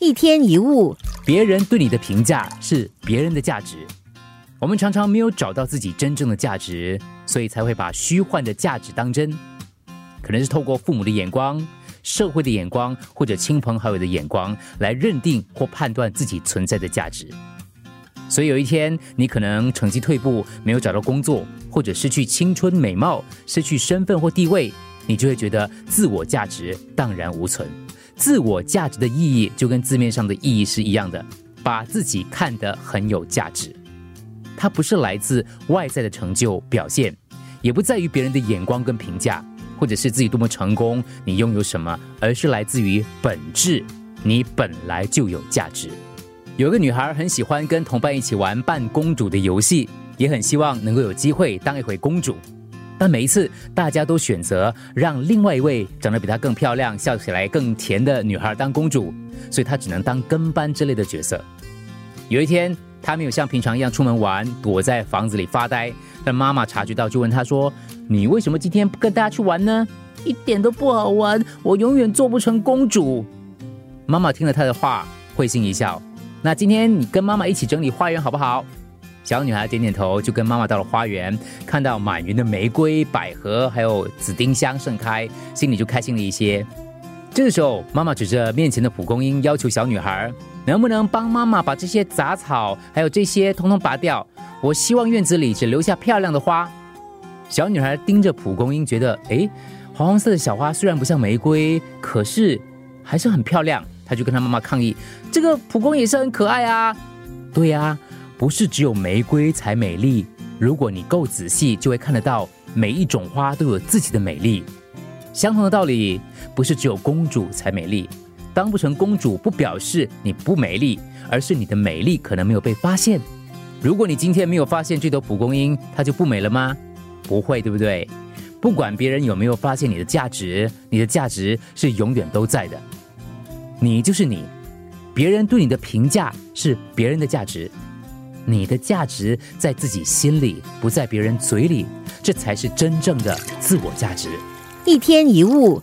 一天一物，别人对你的评价是别人的价值。我们常常没有找到自己真正的价值，所以才会把虚幻的价值当真。可能是透过父母的眼光、社会的眼光或者亲朋好友的眼光来认定或判断自己存在的价值。所以有一天，你可能成绩退步，没有找到工作，或者失去青春美貌，失去身份或地位，你就会觉得自我价值荡然无存。自我价值的意义就跟字面上的意义是一样的，把自己看得很有价值。它不是来自外在的成就表现，也不在于别人的眼光跟评价，或者是自己多么成功，你拥有什么，而是来自于本质，你本来就有价值。有个女孩很喜欢跟同伴一起玩扮公主的游戏，也很希望能够有机会当一回公主。但每一次，大家都选择让另外一位长得比她更漂亮、笑起来更甜的女孩当公主，所以她只能当跟班之类的角色。有一天，她没有像平常一样出门玩，躲在房子里发呆。但妈妈察觉到，就问她说：“你为什么今天不跟大家去玩呢？一点都不好玩，我永远做不成公主。”妈妈听了她的话，会心一笑。那今天你跟妈妈一起整理花园好不好？小女孩点点头，就跟妈妈到了花园，看到满园的玫瑰、百合，还有紫丁香盛开，心里就开心了一些。这个时候，妈妈指着面前的蒲公英，要求小女孩能不能帮妈妈把这些杂草还有这些通通拔掉。我希望院子里只留下漂亮的花。小女孩盯着蒲公英，觉得哎，黄黄色的小花虽然不像玫瑰，可是还是很漂亮。她就跟她妈妈抗议：“这个蒲公英也是很可爱啊。”对呀。不是只有玫瑰才美丽，如果你够仔细，就会看得到每一种花都有自己的美丽。相同的道理，不是只有公主才美丽，当不成公主不表示你不美丽，而是你的美丽可能没有被发现。如果你今天没有发现这朵蒲公英，它就不美了吗？不会，对不对？不管别人有没有发现你的价值，你的价值是永远都在的。你就是你，别人对你的评价是别人的价值。你的价值在自己心里，不在别人嘴里，这才是真正的自我价值。一天一物。